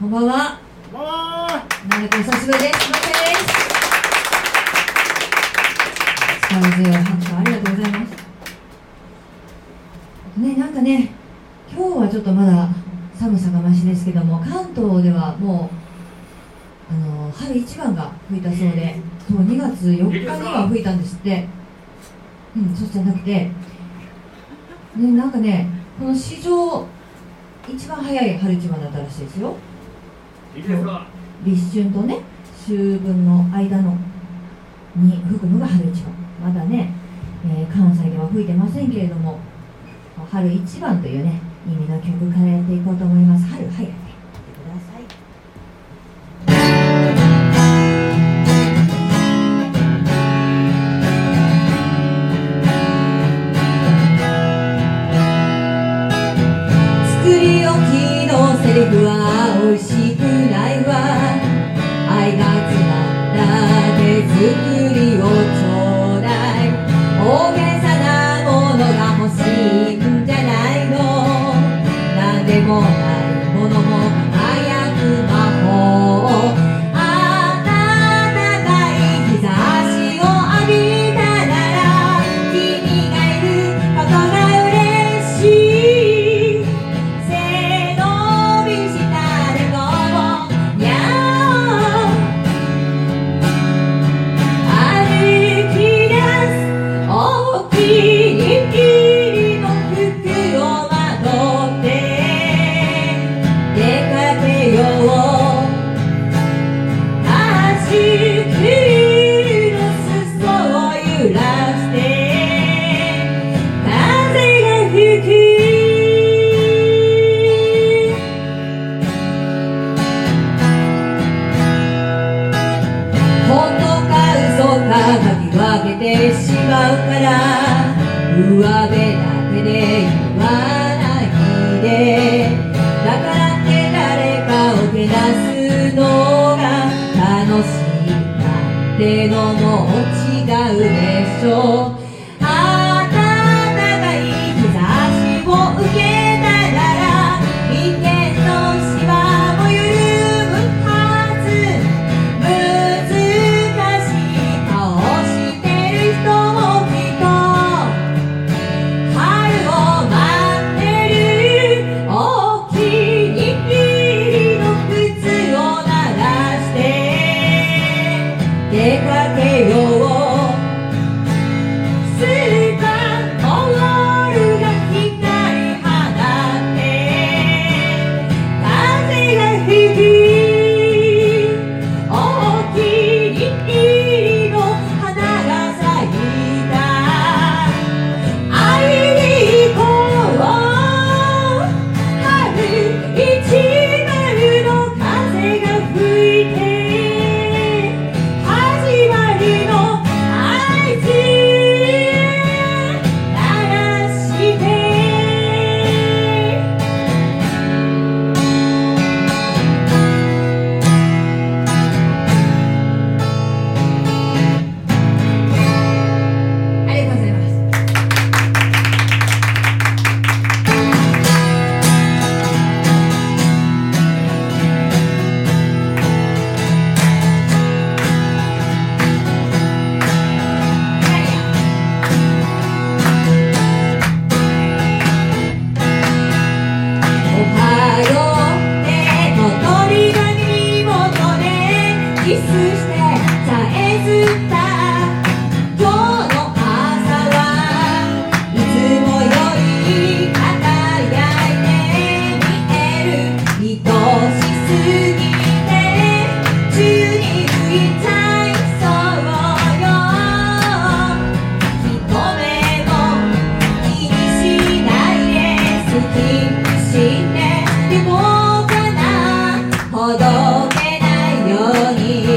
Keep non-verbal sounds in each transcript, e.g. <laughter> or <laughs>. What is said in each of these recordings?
こんばんは。こんばんは。なんかお久しぶりです。ませです。力強い拍手ありがとうございます。ね、なんかね、今日はちょっとまだ寒さがましです。けども、関東ではもう、あの春一番が吹いたそうで、そう2月4日には吹いたんです。って。うん、そうじゃなくて、ね、なんかね、この史上一番早い春一番だったらしいです。よ。立春とね秋分の間のに吹くのが春一番。まだね、えー関西では吹いてませんけれども春一番というね意味の曲からやっていこうと思います。春早い。なんてのも違うでしょう。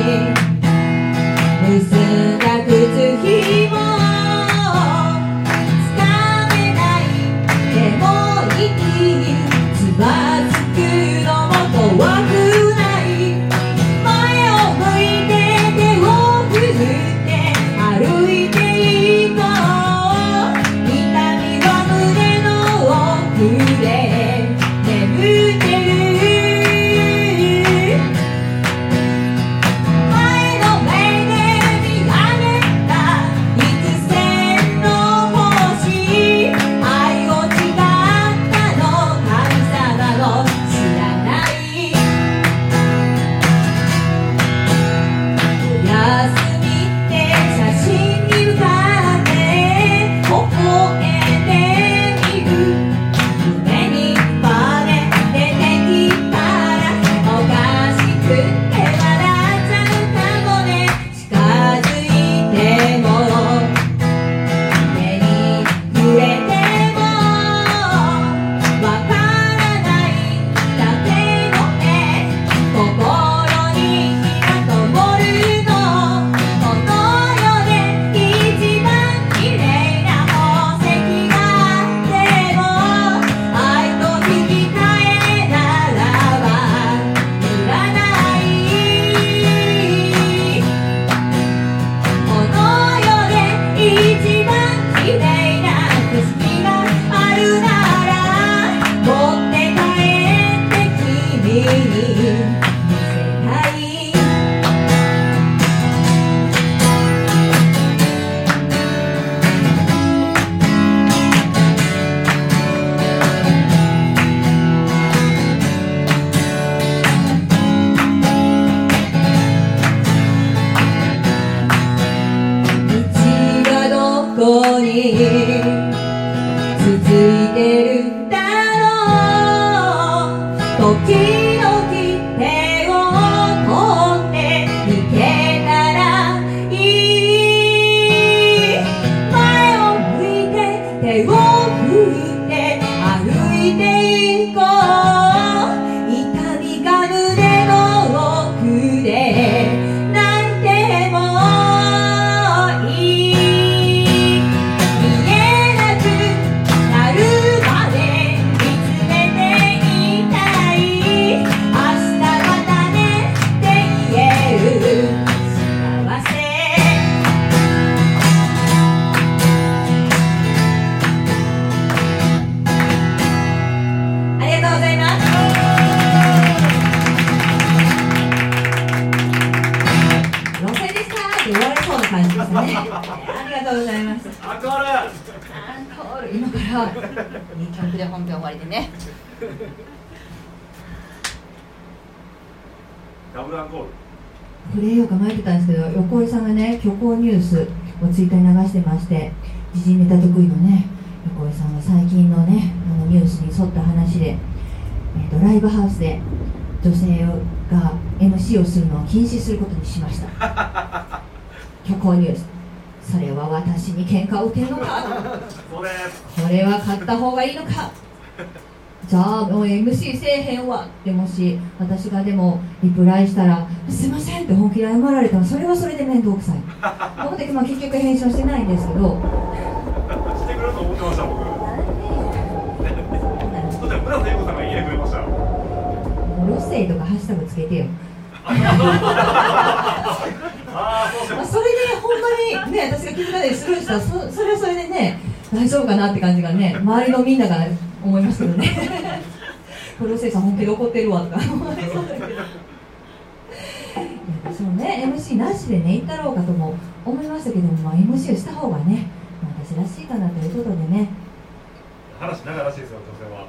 You. ー、とライブハウスで女性が MC をするのを禁止することにしました。<laughs> 虚構ニュースそれは私に喧嘩を打てるのか？これ。は買った方がいいのか？<laughs> じゃあもう MC せえへんわ。ってもし私がでもリプライしたら「すいません」って本気で謝られたらそれはそれで面倒くさい。と思って、まあ、結局返信はしてないんですけど。してくれると思ってました僕うるせえとかハッシュタグつけてよ、<laughs> まあ、それでほんまにね私が気づかないでスルーしたらそそれはそれでね大丈夫かなって感じがね周りのみんなが思いますけどね。うるせえさん本気で怒ってるわとか。思いそうだけどいやそのね MC なしでね行ったろうかとも思いましたけども、まあ、MC をした方がね、まあ私らしいかなということでね。話長いらしいですよ女性は。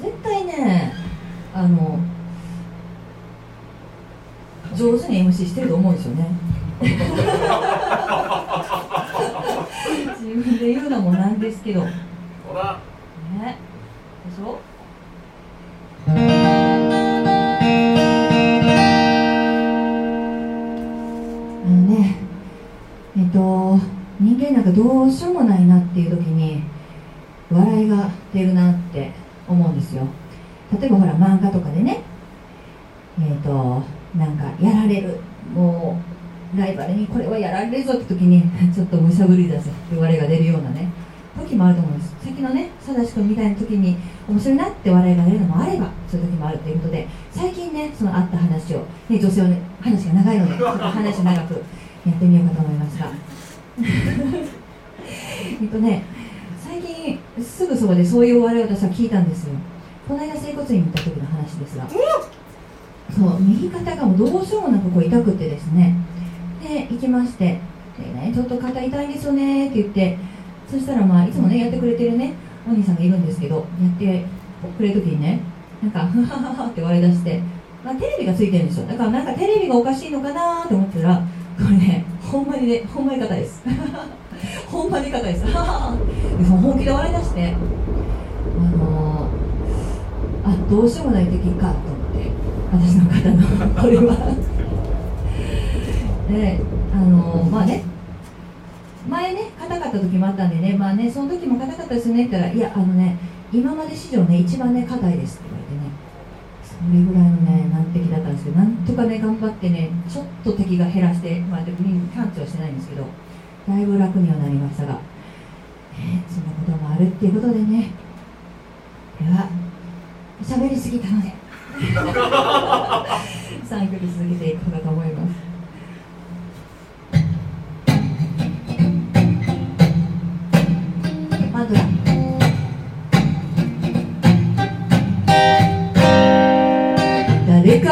絶対ねあの上手に MC してると思うんですよね。<laughs> 自分で言うのもなんですけど。ねほら。でしょ？あのねえっと人間なんかどうしようもないなっていう時に笑いが出るなって思うんですよ例えばほら漫画とかでねえっ、となんかやられるもうライバルにこれはやられるぞって時に <laughs> ちょっとむしゃぶり出せって笑いが出るようなね時もあると思うんです。さっきのね佐田君みたいな時に面白いなって笑いが出るのもあればそういう時もあるということで最近ねそのあった話を、ね、女性はね話が長いので <laughs> ちょっと話長くやってみようかと思いますが <laughs> えっとね最近すぐそばでそういうお笑いを私は聞いたんですよ。この間整骨院に行った時の話ですが。そう右肩がもうどうしようもなくこう痛くてですねで行きましてで、ね、ちょっと肩痛いんですよねって言ってそしたらまあいつもねやってくれてるねお兄さんがいるんですけどやってくれる時にねなんかふはははって笑い出して、まあ、テレビがついてるんですよ。だからなんかテレビがおかしいのかなと思ったらこれねほんまにねほんまに硬いです。ほんまに硬いです。<laughs> でその本気で笑い出してあのー、あどうしようもない敵かと思って私の方のこれはであのー、まあね前ね硬かった時もあったんでねまあねその時も硬かったですよねって言ったらいやあのね今まで史上ね一番ね硬いですって言われてねそれぐらいのね難敵だったんですけどなんとかね頑張ってねちょっと敵が減らしてまあでも完治はしてないんですけどだいぶ楽にはなりましたが、ね、そんなこともあるっていうことでねでは喋りすぎたので <laughs> 3曲続けていこうかと思います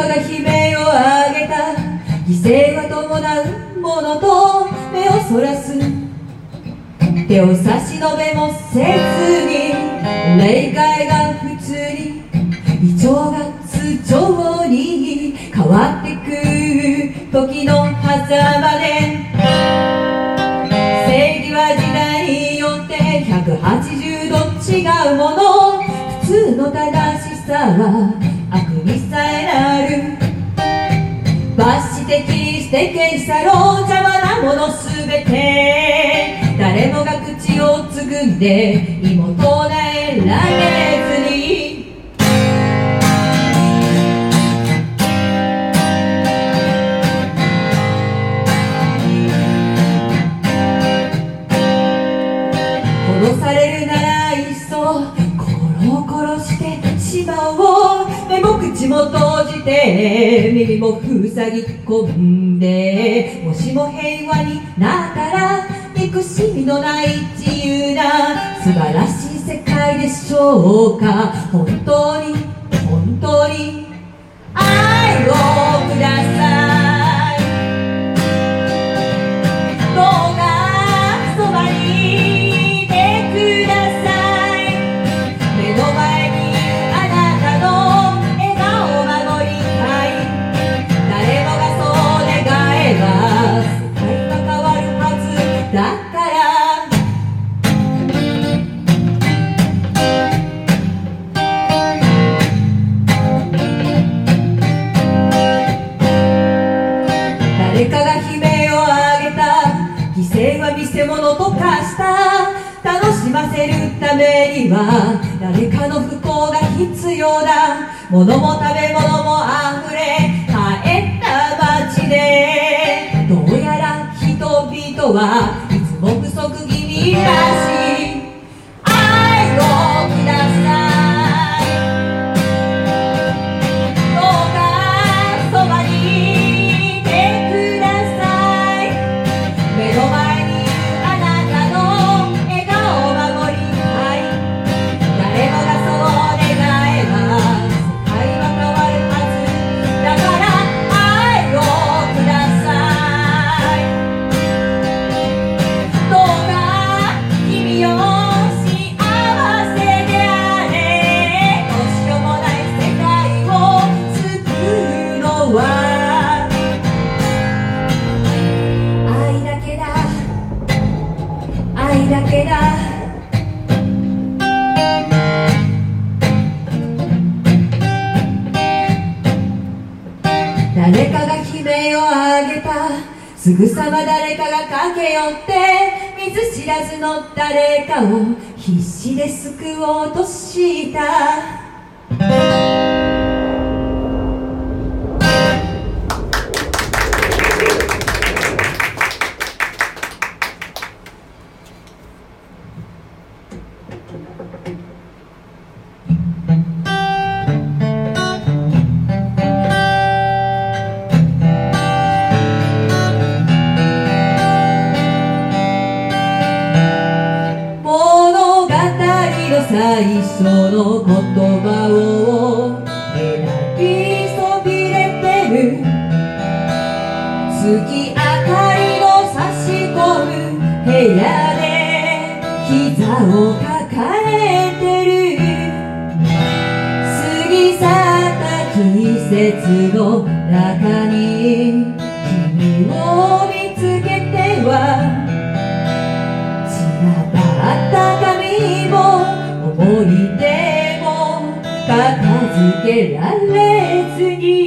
誰かが悲鳴を上げた。犠牲は伴うものと目をそらす。手を差し伸べもせずに霊界が普通に。異常が通常に変わってく時の狭間で。正義は時代によって180度違うもの。普通の正しさはなる。罰して切り捨て消し去ろう邪魔なものすべて。誰もが口をつぐんで妹をえられずに。殺されるならいっそ心を殺してしまおう。目も口も閉て耳も塞ぎ込んでもしも平和になったら憎しみのない自由な素晴らしい世界でしょうか。本当に本当に。知らずの誰かを必死で救おうとした。最初の言葉を選びそびれてる。月明かりの差し込む部屋で膝を抱えてる。過ぎ去った季節の中に片付けられずに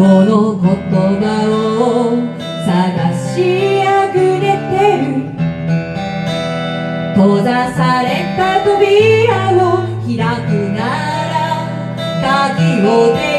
この言葉を探しあぐれてる。閉ざされた扉を開くなら鍵を出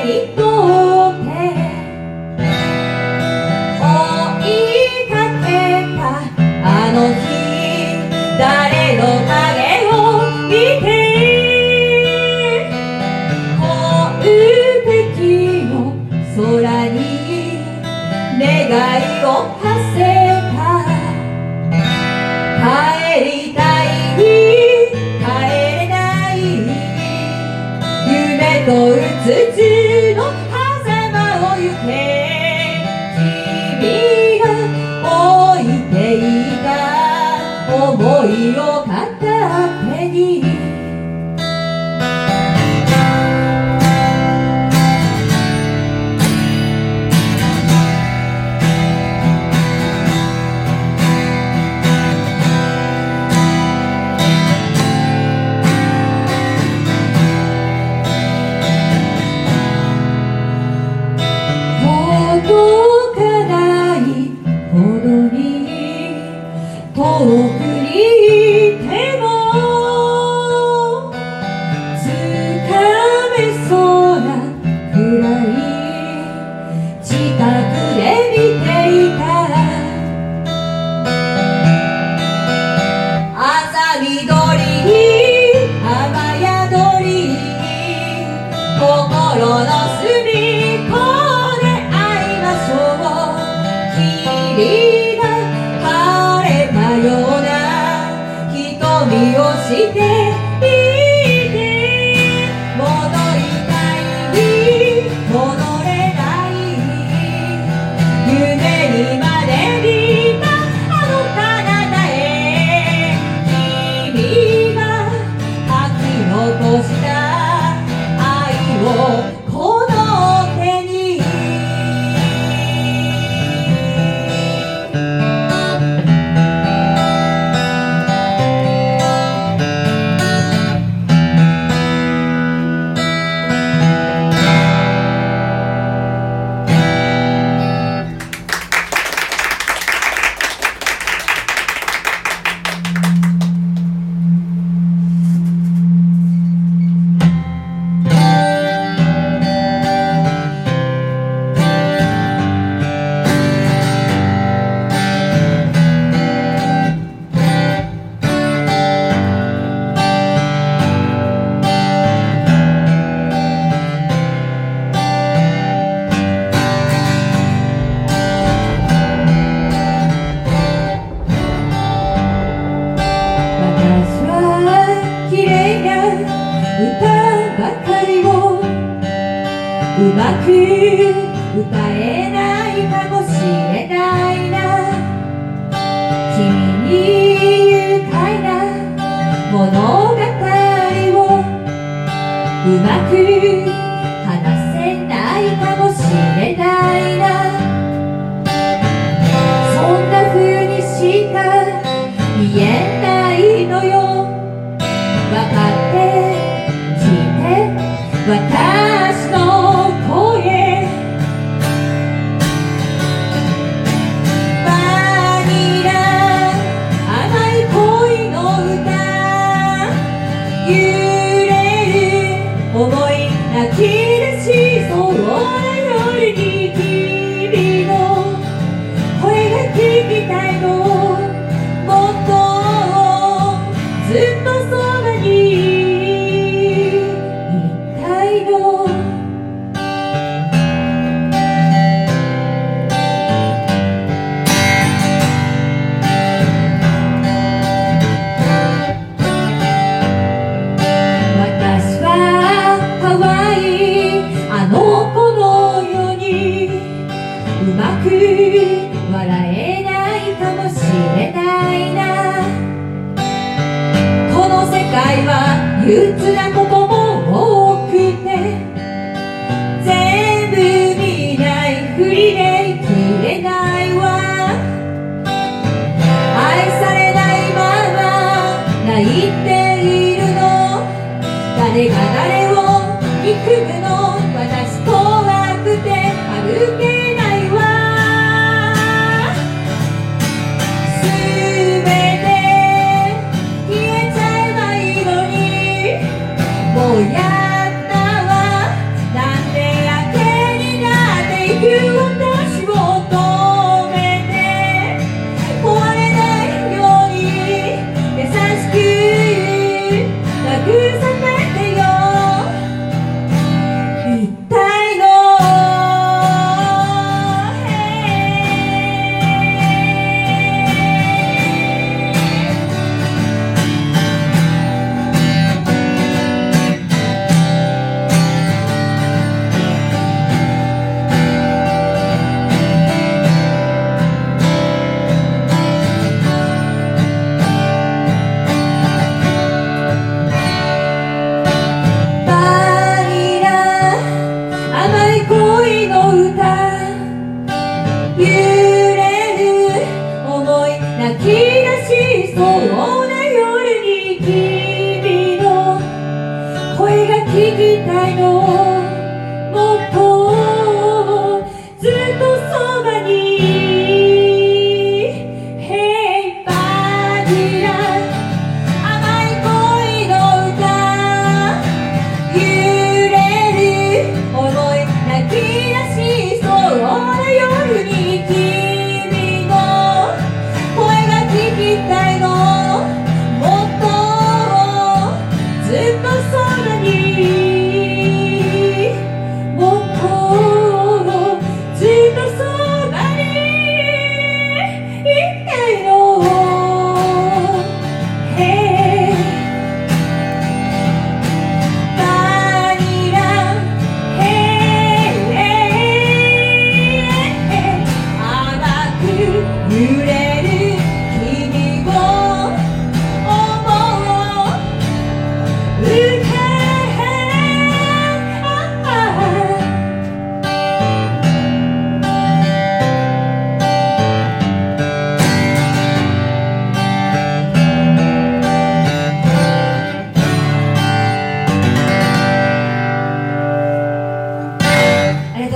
が晴れたような瞳をして goodbye.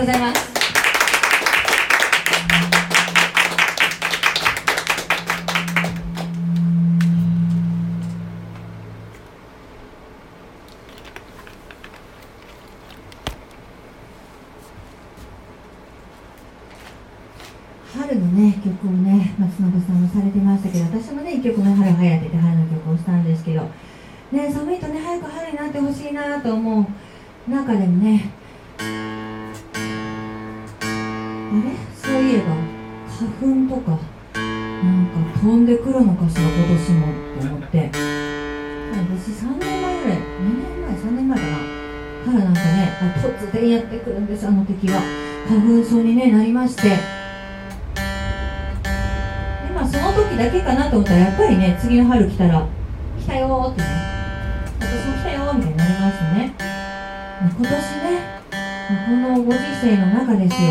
ざいます。してでまあその時だけかなと思ったらやっぱりね次の春来たら来たよってね。私も来たよみたいになりますね。今年ねこのご時世の中ですよ。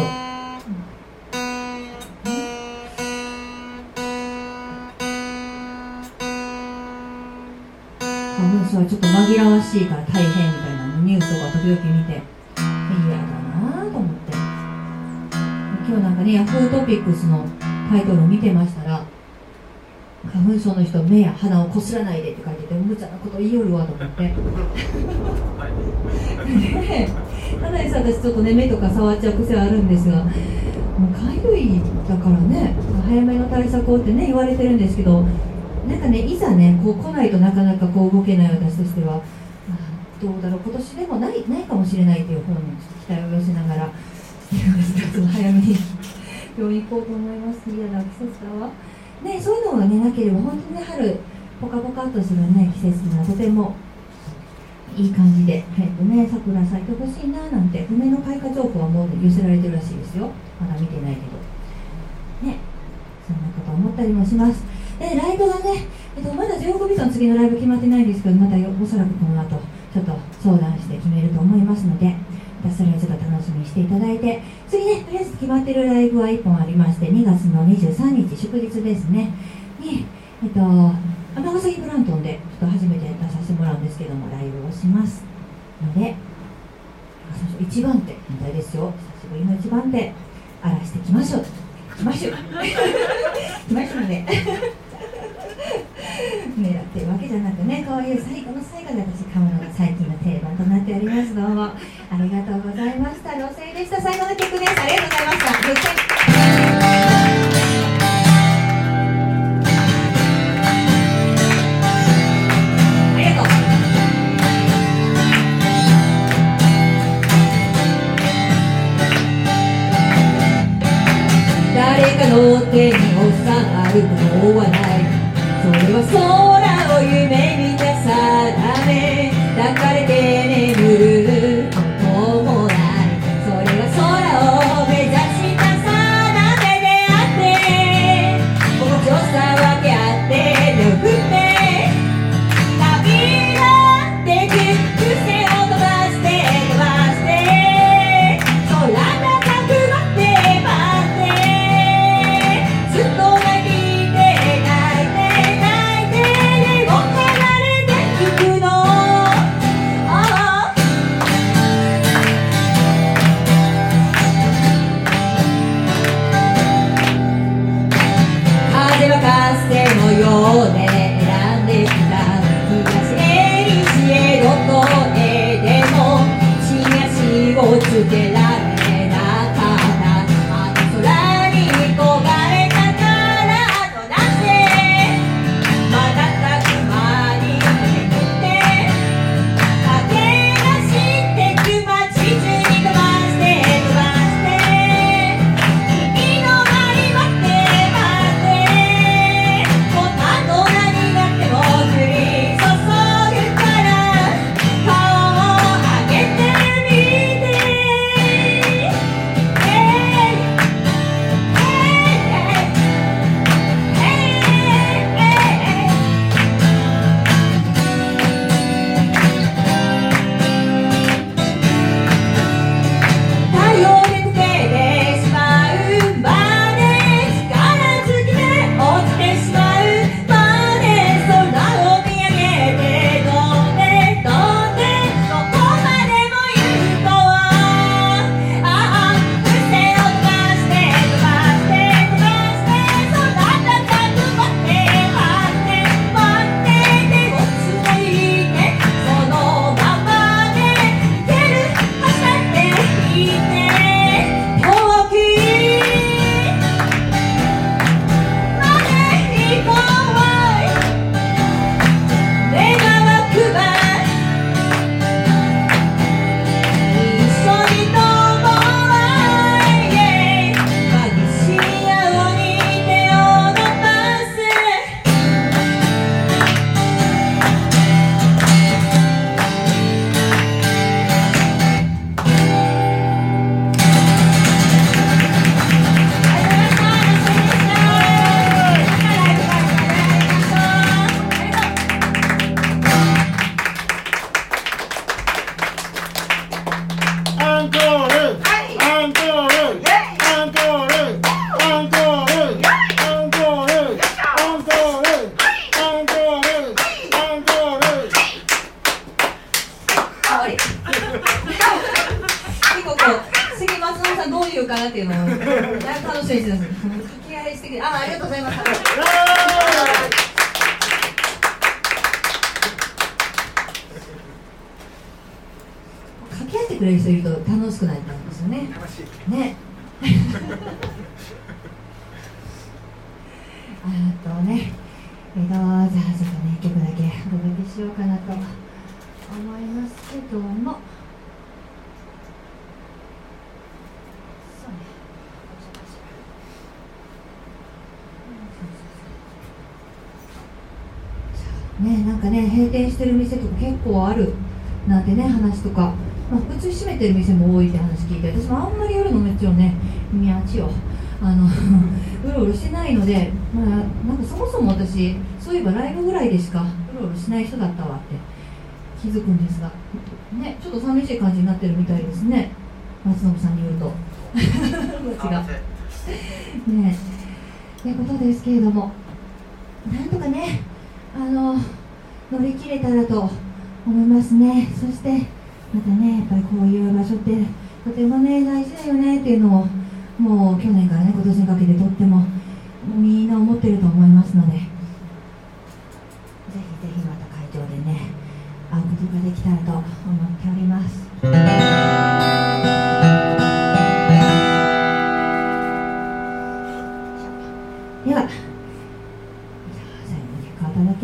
花粉症はちょっと紛らわしいから大変みたいなニュースとか時々見て。今日なんかねヤフートピックスのタイトルを見てましたら花粉症の人目や鼻をこすらないでって書いてて無茶なこと言いよるわと思って。ねかなりさ私ちょっとね目とか触っちゃう癖はあるんですがもうかゆいだからね早めの対策をってね言われてるんですけどなんかねいざねこう来ないとなかなかこう動けない私としては、どうだろう今年でもないないかもしれないという方に期待を寄せながら早めに病院行こうと思います嫌な季節だわねそういうのがねなければ本当に春ポカポカとするね季節がとてもいい感じで、早くね、桜咲いてほしいななんて、梅の開花情報はもう寄せられてるらしいですよ。まだ見てないけど。ね、そんなこと思ったりもします。で、ライブがね、えっと、まだジョーコビさん次のライブ決まってないんですけど、またおそらくこの後、ちょっと相談して決めると思いますので、たそれをちょっと楽しみにしていただいて、次ね、とりあえず決まってるライブは1本ありまして、2月の23日、祝日ですね、に、えっと、尼崎ブラントンでちょっと初めて出させてもらうんですけどもライブをしますので一番手みたいですよ。久しぶりの一番手荒らしてきましょう。きましょう。きましょうね。狙ってるわけじゃなくねこういう最後の最後で私買うのが最近の定番となっております。どうもありがとうございました。路線でした最後の曲です。ありがとうございました誰かの手に収まるものはない。それは空を夢ねなんかね閉店してる店とか結構あるなんてね話とか、まあ、普通閉めてる店も多いって話聞いて私もあんまり夜の街をね。街をあの <laughs> うろうろしてないので、まあ、なんかそもそも私そういえばライブぐらいでしかうろうろしない人だったわって気づくんですが。ねちょっと寂しい感じになってるみたいですね。松信さんによると。<laughs> 街が。ねえということですけれども。なんとかねあの乗り切れたらと思いますね。そしてまたねやっぱりこういう場所ってとてもね大事だよねっていうのをもう去年からね今年にかけてとってもみんな思ってると思いますので。ぜひぜひまた会場でね会うことができたらと思っております。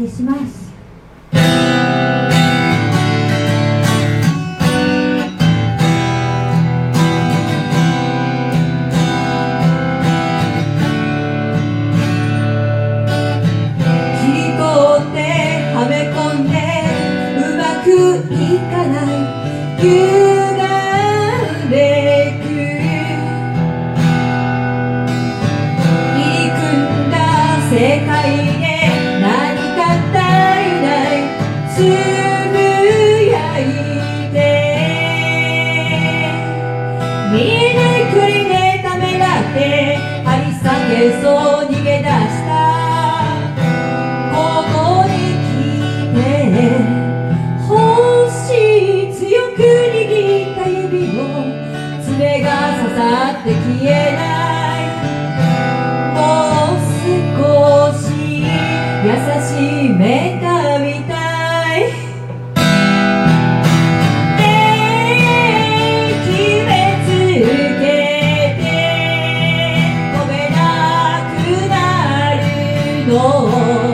けします「の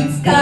It's